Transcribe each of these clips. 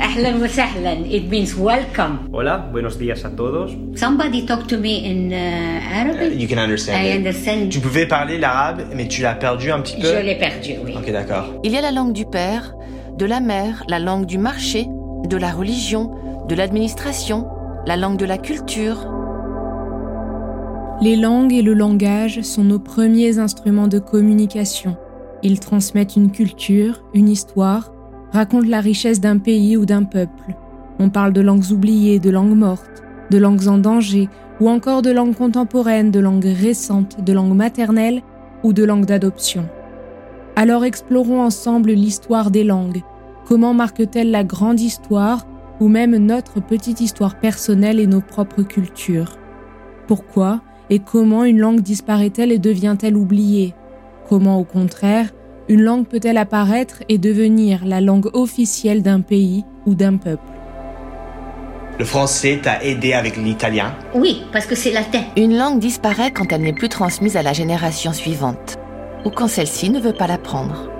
It means welcome. Hola, buenos días a todos. Somebody talk to me in uh, Arabic? You can understand I it. understand. Tu pouvais parler l'arabe, mais tu l'as perdu un petit peu. Je l'ai perdu, oui. Ok, d'accord. Il y a la langue du père, de la mère, la langue du marché, de la religion, de l'administration, la langue de la culture. Les langues et le langage sont nos premiers instruments de communication. Ils transmettent une culture, une histoire, racontent la richesse d'un pays ou d'un peuple. On parle de langues oubliées, de langues mortes, de langues en danger, ou encore de langues contemporaines, de langues récentes, de langues maternelles ou de langues d'adoption. Alors explorons ensemble l'histoire des langues. Comment marque-t-elle la grande histoire ou même notre petite histoire personnelle et nos propres cultures? Pourquoi et comment une langue disparaît-elle et devient-elle oubliée? Comment au contraire, une langue peut-elle apparaître et devenir la langue officielle d'un pays ou d'un peuple? Le français t'a aidé avec l'italien? Oui, parce que c'est latin. Une langue disparaît quand elle n'est plus transmise à la génération suivante, ou quand celle-ci ne veut pas l'apprendre.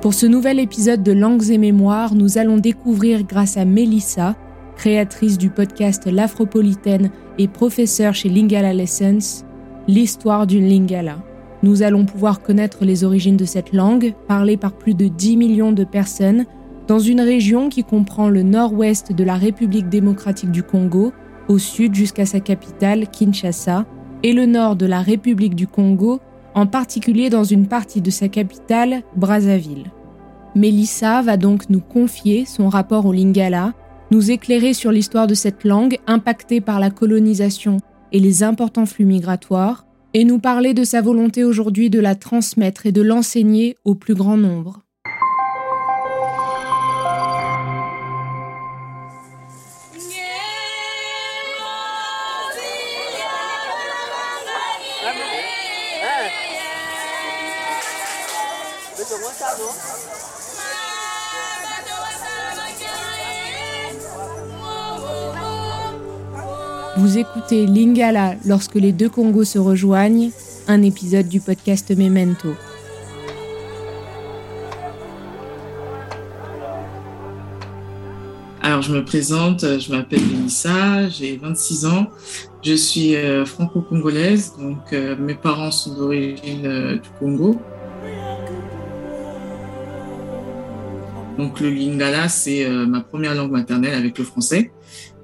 Pour ce nouvel épisode de Langues et Mémoires, nous allons découvrir grâce à Mélissa, créatrice du podcast L'Afropolitaine et professeure chez Lingala Lessons, l'histoire d'une Lingala. Nous allons pouvoir connaître les origines de cette langue, parlée par plus de 10 millions de personnes, dans une région qui comprend le nord-ouest de la République démocratique du Congo, au sud jusqu'à sa capitale, Kinshasa, et le nord de la République du Congo, en particulier dans une partie de sa capitale, Brazzaville. Mélissa va donc nous confier son rapport au Lingala, nous éclairer sur l'histoire de cette langue impactée par la colonisation et les importants flux migratoires, et nous parler de sa volonté aujourd'hui de la transmettre et de l'enseigner au plus grand nombre. Vous écoutez Lingala lorsque les deux Congos se rejoignent, un épisode du podcast Memento. Alors, je me présente, je m'appelle Mélissa, j'ai 26 ans, je suis euh, franco-congolaise, donc euh, mes parents sont d'origine euh, du Congo. Donc, le lingala, c'est euh, ma première langue maternelle avec le français.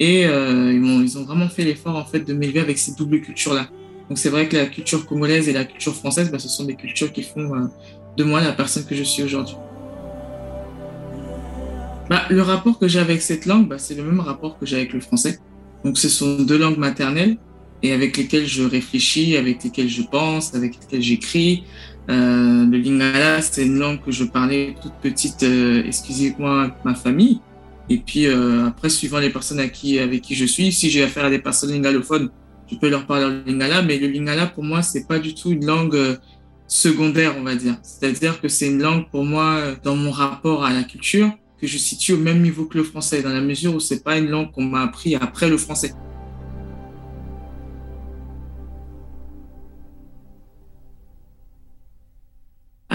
Et euh, ils, ont vraiment fait l'effort en fait de m'élever avec ces doubles cultures-là. Donc, c'est vrai que la culture congolaise et la culture française, bah, ce sont des cultures qui font euh, de moi la personne que je suis aujourd'hui. Bah, le rapport que j'ai avec cette langue, bah, c'est le même rapport que j'ai avec le français. Donc, ce sont deux langues maternelles et avec lesquelles je réfléchis, avec lesquelles je pense, avec lesquelles j'écris. Euh, le lingala, c'est une langue que je parlais toute petite, euh, excusez-moi, avec ma famille. Et puis euh, après, suivant les personnes avec qui je suis, si j'ai affaire à des personnes lingalophones, je peux leur parler en lingala. Mais le lingala, pour moi, c'est pas du tout une langue euh, secondaire, on va dire. C'est-à-dire que c'est une langue pour moi, dans mon rapport à la culture, que je situe au même niveau que le français, dans la mesure où c'est pas une langue qu'on m'a appris après le français.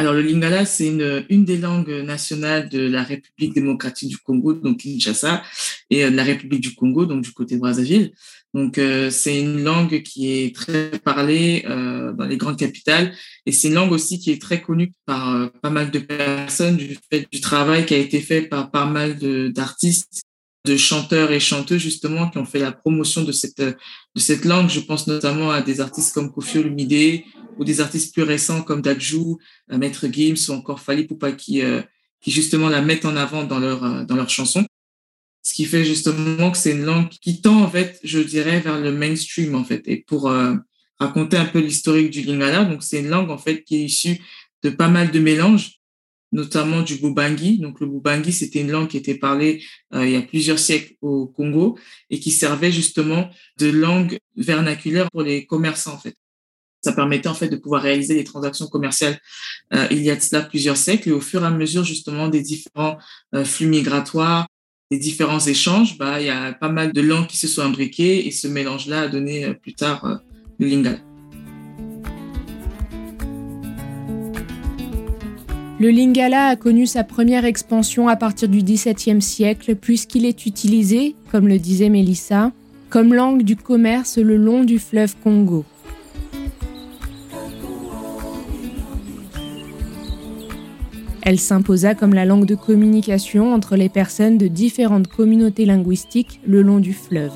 Alors, le lingala, c'est une, des langues nationales de la République démocratique du Congo, donc Kinshasa, et de la République du Congo, donc du côté Brazzaville. Donc, c'est une langue qui est très parlée euh, dans les grandes capitales, et c'est une langue aussi qui est très connue par pas mal de personnes du fait du travail qui a été fait par pas mal d'artistes de chanteurs et chanteuses justement qui ont fait la promotion de cette de cette langue. Je pense notamment à des artistes comme Kofi Olumide ou des artistes plus récents comme Dajou, euh, Maître Gims ou encore Fali Poupa qui euh, qui justement la mettent en avant dans leur euh, dans leurs chansons. Ce qui fait justement que c'est une langue qui tend en fait, je dirais, vers le mainstream en fait. Et pour raconter un peu l'historique du lingala, donc c'est une langue en fait qui est issue de pas mal de mélanges notamment du Bubangi. Donc le Bubangi, c'était une langue qui était parlée euh, il y a plusieurs siècles au Congo et qui servait justement de langue vernaculaire pour les commerçants en fait. Ça permettait en fait de pouvoir réaliser des transactions commerciales euh, il y a de cela plusieurs siècles et au fur et à mesure justement des différents euh, flux migratoires, des différents échanges, bah il y a pas mal de langues qui se sont imbriquées et ce mélange-là a donné plus tard le lingala. Le lingala a connu sa première expansion à partir du XVIIe siècle puisqu'il est utilisé, comme le disait Mélissa, comme langue du commerce le long du fleuve Congo. Elle s'imposa comme la langue de communication entre les personnes de différentes communautés linguistiques le long du fleuve.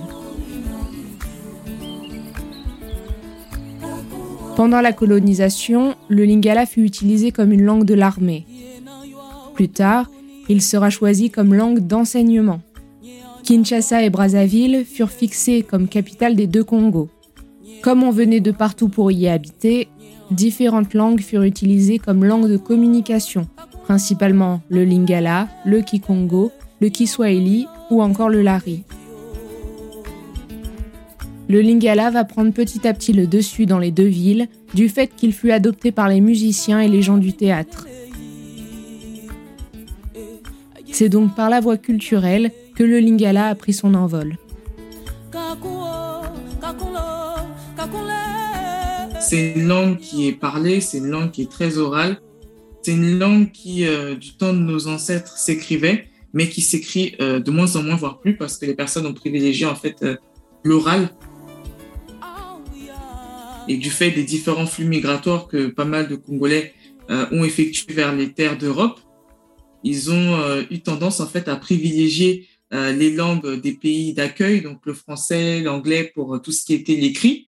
Pendant la colonisation, le lingala fut utilisé comme une langue de l'armée. Plus tard, il sera choisi comme langue d'enseignement. Kinshasa et Brazzaville furent fixés comme capitale des deux Congos. Comme on venait de partout pour y habiter, différentes langues furent utilisées comme langue de communication, principalement le lingala, le kikongo, le kiswahili ou encore le lari. Le lingala va prendre petit à petit le dessus dans les deux villes, du fait qu'il fut adopté par les musiciens et les gens du théâtre. C'est donc par la voie culturelle que le lingala a pris son envol. C'est une langue qui est parlée, c'est une langue qui est très orale, c'est une langue qui, euh, du temps de nos ancêtres, s'écrivait, mais qui s'écrit euh, de moins en moins, voire plus, parce que les personnes ont privilégié en fait euh, l'oral et du fait des différents flux migratoires que pas mal de Congolais euh, ont effectués vers les terres d'Europe, ils ont euh, eu tendance en fait à privilégier euh, les langues des pays d'accueil, donc le français, l'anglais pour tout ce qui était l'écrit,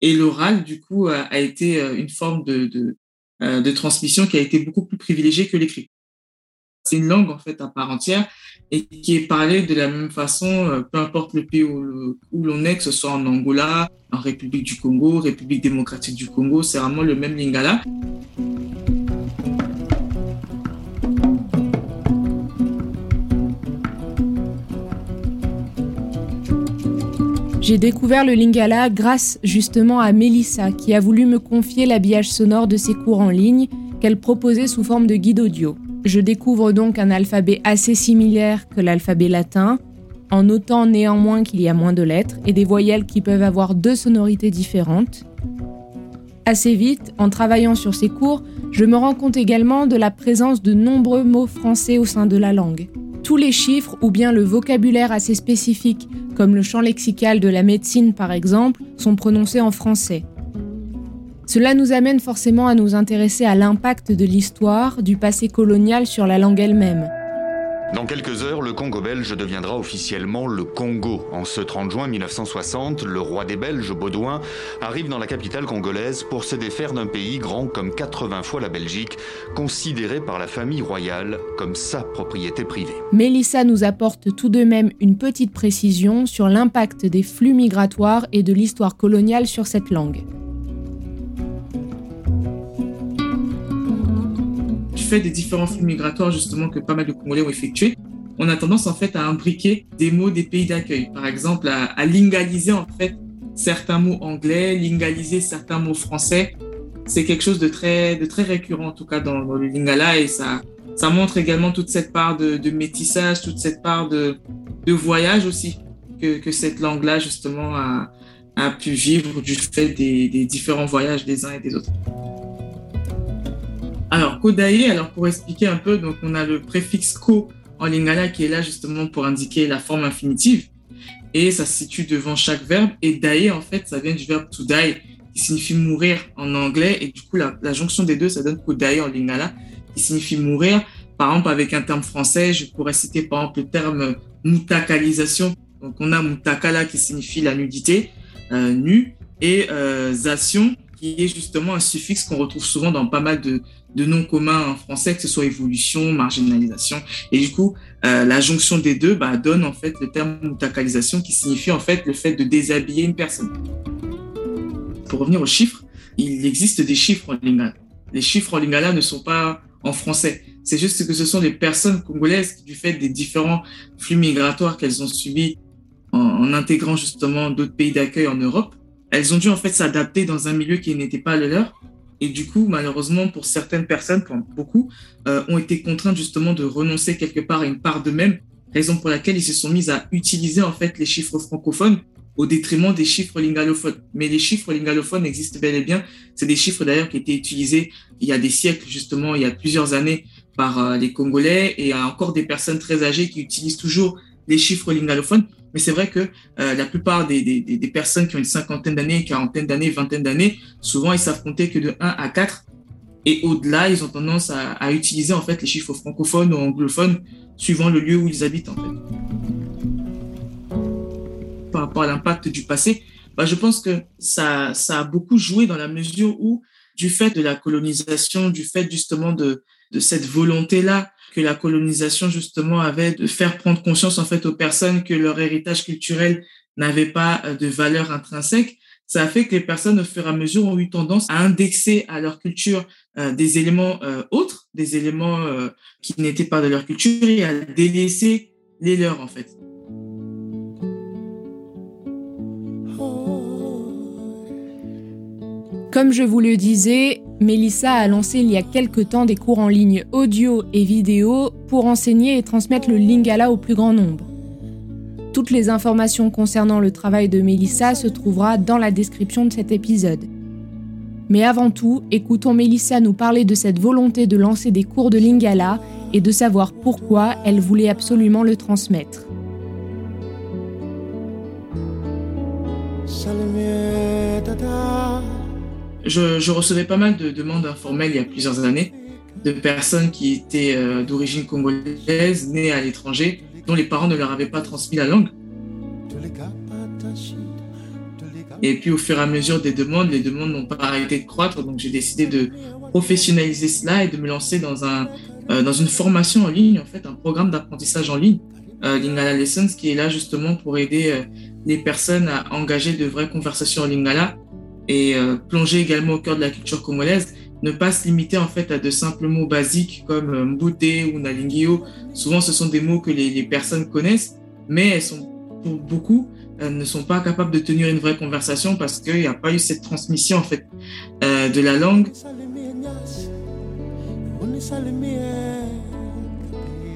et l'oral du coup a été une forme de, de, de transmission qui a été beaucoup plus privilégiée que l'écrit. C'est une langue en fait à part entière et qui est parlée de la même façon, euh, peu importe le pays où, l'on est, que ce soit en Angola, en République du Congo, République démocratique du Congo, c'est vraiment le même lingala. J'ai découvert le lingala grâce justement à Mélissa qui a voulu me confier l'habillage sonore de ses cours en ligne qu'elle proposait sous forme de guide audio. Je découvre donc un alphabet assez similaire que l'alphabet latin, en notant néanmoins qu'il y a moins de lettres et des voyelles qui peuvent avoir deux sonorités différentes. Assez vite, en travaillant sur ces cours, je me rends compte également de la présence de nombreux mots français au sein de la langue. Tous les chiffres ou bien le vocabulaire assez spécifique, comme le champ lexical de la médecine par exemple, sont prononcés en français. Cela nous amène forcément à nous intéresser à l'impact de l'histoire, du passé colonial sur la langue elle-même. Dans quelques heures, le Congo belge deviendra officiellement le Congo. En ce 30 juin 1960, le roi des Belges, Baudouin, arrive dans la capitale congolaise pour se défaire d'un pays grand comme 80 fois la Belgique, considéré par la famille royale comme sa propriété privée. Mélissa nous apporte tout de même une petite précision sur l'impact des flux migratoires et de l'histoire coloniale sur cette langue. Fait des différents flux migratoires justement que pas mal de Congolais ont effectués, on a tendance en fait à imbriquer des mots des pays d'accueil. Par exemple, à, lingaliser en fait certains mots anglais, lingaliser certains mots français. C'est quelque chose de très, de très récurrent en tout cas dans, le lingala et ça, ça montre également toute cette part de, métissage, toute cette part de, de voyage aussi que, que cette langue-là justement a, a, pu vivre du fait des, des différents voyages des uns et des autres. Alors, Alors, pour expliquer un peu, donc on a le préfixe ko en lingala qui est là justement pour indiquer la forme infinitive et ça se situe devant chaque verbe. Et daye, en fait, ça vient du verbe to die qui signifie mourir en anglais. Et du coup, la, jonction des deux, ça donne kodaye en lingala qui signifie mourir. Par exemple, avec un terme français, je pourrais citer par exemple le terme mutakalisation. Donc, on a mutakala qui signifie la nudité, euh, nu, et euh, zation qui est justement un suffixe qu'on retrouve souvent dans pas mal de, de noms communs en français, que ce soit évolution, marginalisation. Et du coup, euh, la jonction des deux bah, donne en fait le terme mutakalisation qui signifie en fait le fait de déshabiller une personne. Pour revenir aux chiffres, il existe des chiffres en lingala. Les chiffres en lingala ne sont pas en français. C'est juste que ce sont des personnes congolaises qui, du fait des différents flux migratoires qu'elles ont subis en intégrant justement d'autres pays d'accueil en Europe, elles ont dû en fait s'adapter dans un milieu qui n'était pas le leur. Et du coup, malheureusement, pour certaines personnes, pour beaucoup, euh, ont été contraintes justement de renoncer quelque part à une part d'eux-mêmes, raison pour laquelle ils se sont mis à utiliser en fait les chiffres francophones au détriment des chiffres lingalophones. Mais les chiffres lingalophones existent bel et bien. C'est des chiffres d'ailleurs qui étaient utilisés il y a des siècles, justement, il y a plusieurs années par euh, les Congolais et encore des personnes très âgées qui utilisent toujours les chiffres lingalophones. Mais c'est vrai que euh, la plupart des, personnes qui ont une cinquantaine d'années, quarantaine d'années, vingtaine d'années, souvent ils savent compter que de 1 à 4. Et au-delà, ils ont tendance à, à, utiliser en fait les chiffres francophones ou anglophones suivant le lieu où ils habitent en fait. Par rapport à l'impact du passé, bah, je pense que ça, ça a beaucoup joué dans la mesure où, du fait de la colonisation, du fait justement de, de cette volonté-là que la colonisation justement avait de faire prendre conscience en fait aux personnes que leur héritage culturel n'avait pas de valeur intrinsèque, ça a fait que les personnes au fur et à mesure ont eu tendance à indexer à leur culture euh, des éléments euh, autres, des éléments euh, qui n'étaient pas de leur culture et à délaisser les leurs en fait. Comme je vous le disais, Mélissa a lancé il y a quelque temps des cours en ligne audio et vidéo pour enseigner et transmettre le lingala au plus grand nombre. Toutes les informations concernant le travail de Mélissa se trouvera dans la description de cet épisode. Mais avant tout, écoutons Mélissa nous parler de cette volonté de lancer des cours de lingala et de savoir pourquoi elle voulait absolument le transmettre. Je, recevais pas mal de demandes informelles il y a plusieurs années de personnes qui étaient euh, d'origine congolaise, nées à l'étranger, dont les parents ne leur avaient pas transmis la langue. Et puis au fur et à mesure des demandes, les demandes n'ont pas arrêté de croître, donc j'ai décidé de professionnaliser cela et de me lancer dans, un, euh, dans une formation en ligne, en fait, un programme d'apprentissage en ligne, euh, Lingala Lessons, qui est là justement pour aider euh, les personnes à engager de vraies conversations en Lingala et euh, plonger également au cœur de la culture congolaise, ne pas se limiter en fait à de simples mots basiques comme euh, ou nalingio. Souvent, ce sont des mots que les, les personnes connaissent, mais elles sont pour beaucoup euh, ne sont pas capables de tenir une vraie conversation parce qu'il n'y a pas eu cette transmission en fait euh, de la langue.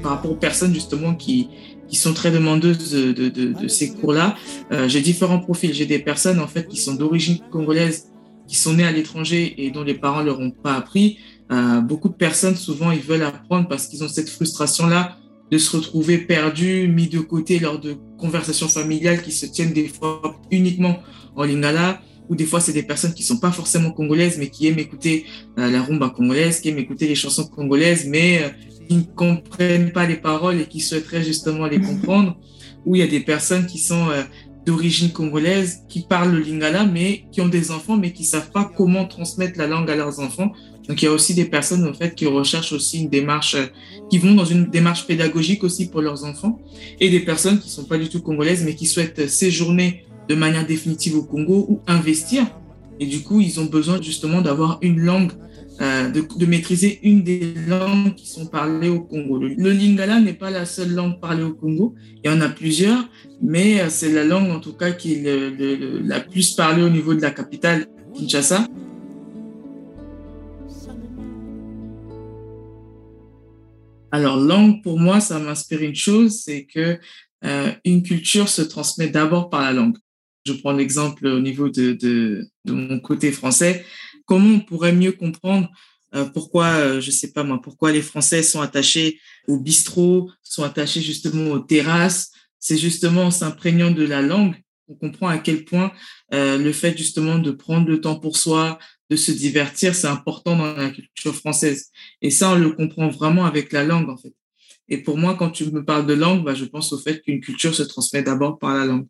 Par rapport aux personnes justement qui sont très demandeuses de, ces cours-là. Euh, j'ai différents profils. J'ai des personnes en fait qui sont d'origine congolaise, qui sont nées à l'étranger et dont les parents leur ont pas appris. Euh, beaucoup de personnes souvent ils veulent apprendre parce qu'ils ont cette frustration-là de se retrouver perdus, mis de côté lors de conversations familiales qui se tiennent des fois uniquement en lingala ou des fois c'est des personnes qui sont pas forcément congolaises mais qui aiment écouter euh, la rumba congolaise, qui aiment écouter les chansons congolaises mais qui ne comprennent pas les paroles et qui souhaiteraient justement les comprendre, ou il y a des personnes qui sont euh, d'origine congolaise, qui parlent le lingala, mais qui ont des enfants, mais qui savent pas comment transmettre la langue à leurs enfants. Donc il y a aussi des personnes en fait qui recherchent aussi une démarche, euh, qui vont dans une démarche pédagogique aussi pour leurs enfants, et des personnes qui sont pas du tout congolaises, mais qui souhaitent séjourner de manière définitive au Congo ou investir. Et du coup, ils ont besoin justement d'avoir une langue euh, de, maîtriser une des langues qui sont parlées au Congo. Le, lingala n'est pas la seule langue parlée au Congo, il y en a plusieurs, mais euh, c'est la langue en tout cas qui est la plus parlée au niveau de la capitale, Kinshasa. Alors, langue, pour moi, ça m'inspire une chose, c'est que euh, une culture se transmet d'abord par la langue. Je prends l'exemple au niveau de, de mon côté français comment on pourrait mieux comprendre euh, pourquoi, euh, je sais pas moi, pourquoi les Français sont attachés au bistrot, sont attachés justement aux terrasses? C'est justement en s'imprégnant de la langue on comprend à quel point euh, le fait justement de prendre le temps pour soi, de se divertir, c'est important dans la culture française. Et ça, on le comprend vraiment avec la langue en fait. Et pour moi, quand tu me parles de langue, bah, je pense au fait qu'une culture se transmet d'abord par la langue.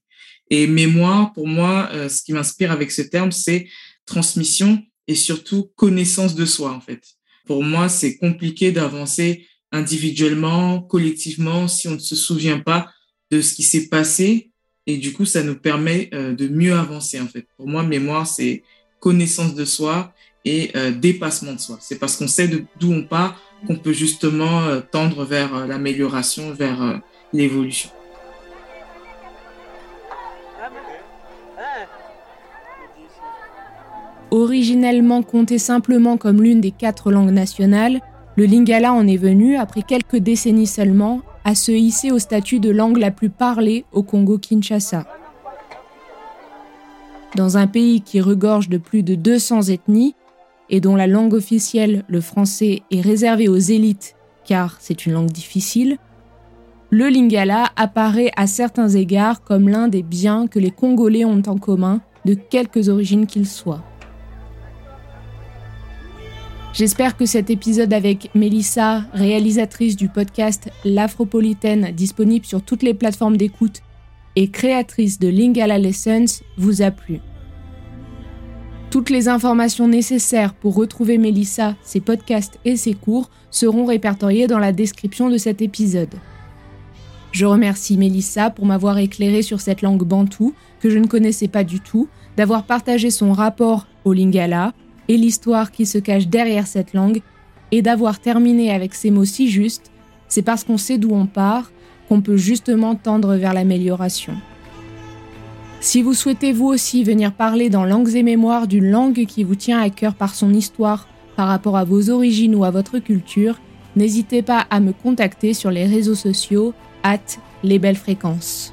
Et mémoire, pour moi, ce qui m'inspire avec ce terme, c'est transmission et surtout connaissance de soi, en fait. Pour moi, c'est compliqué d'avancer individuellement, collectivement, si on ne se souvient pas de ce qui s'est passé. Et du coup, ça nous permet euh, de mieux avancer, en fait. Pour moi, mémoire, c'est connaissance de soi et euh, dépassement de soi. C'est parce qu'on sait d'où on part qu'on peut justement tendre vers l'amélioration, vers l'évolution. Originellement compté simplement comme l'une des quatre langues nationales, le lingala en est venu, après quelques décennies seulement, à se hisser au statut de langue la plus parlée au Congo-Kinshasa. Dans un pays qui regorge de plus de 200 ethnies et dont la langue officielle, le français, est réservée aux élites car c'est une langue difficile, le lingala apparaît à certains égards comme l'un des biens que les Congolais ont en commun, de quelques origines qu'ils soient. J'espère que cet épisode avec Mélissa, réalisatrice du podcast L'Afropolitaine, disponible sur toutes les plateformes d'écoute, et créatrice de Lingala Lessons, vous a plu. Toutes les informations nécessaires pour retrouver Mélissa, ses podcasts et ses cours seront répertoriées dans la description de cet épisode. Je remercie Mélissa pour m'avoir éclairé sur cette langue bantoue que je ne connaissais pas du tout, d'avoir partagé son rapport au lingala, et l'histoire qui se cache derrière cette langue, et d'avoir terminé avec ces mots si justes, c'est parce qu'on sait d'où on part qu'on peut justement tendre vers l'amélioration. Si vous souhaitez vous aussi venir parler dans Langues et Mémoires d'une langue qui vous tient à cœur par son histoire, par rapport à vos origines ou à votre culture, n'hésitez pas à me contacter sur les réseaux sociaux, at les belles fréquences.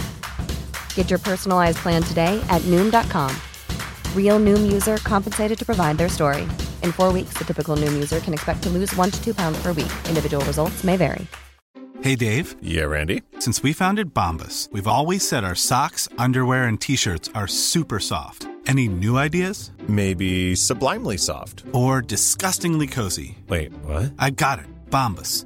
Get your personalized plan today at Noom.com. Real Noom user compensated to provide their story. In four weeks, the typical Noom user can expect to lose one to two pounds per week. Individual results may vary. Hey, Dave. Yeah, Randy. Since we founded Bombus, we've always said our socks, underwear, and t shirts are super soft. Any new ideas? Maybe sublimely soft. Or disgustingly cozy. Wait, what? I got it. Bombus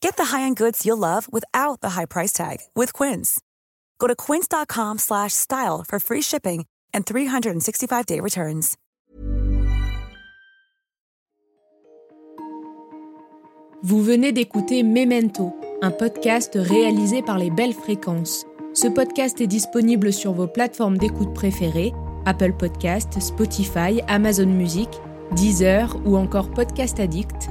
Get the high-end goods you'll love without the high price tag with Quince. Go to quince.com slash style for free shipping and 365-day returns. Vous venez d'écouter Memento, un podcast réalisé par les Belles Fréquences. Ce podcast est disponible sur vos plateformes d'écoute préférées, Apple Podcast, Spotify, Amazon Music, Deezer ou encore Podcast Addict.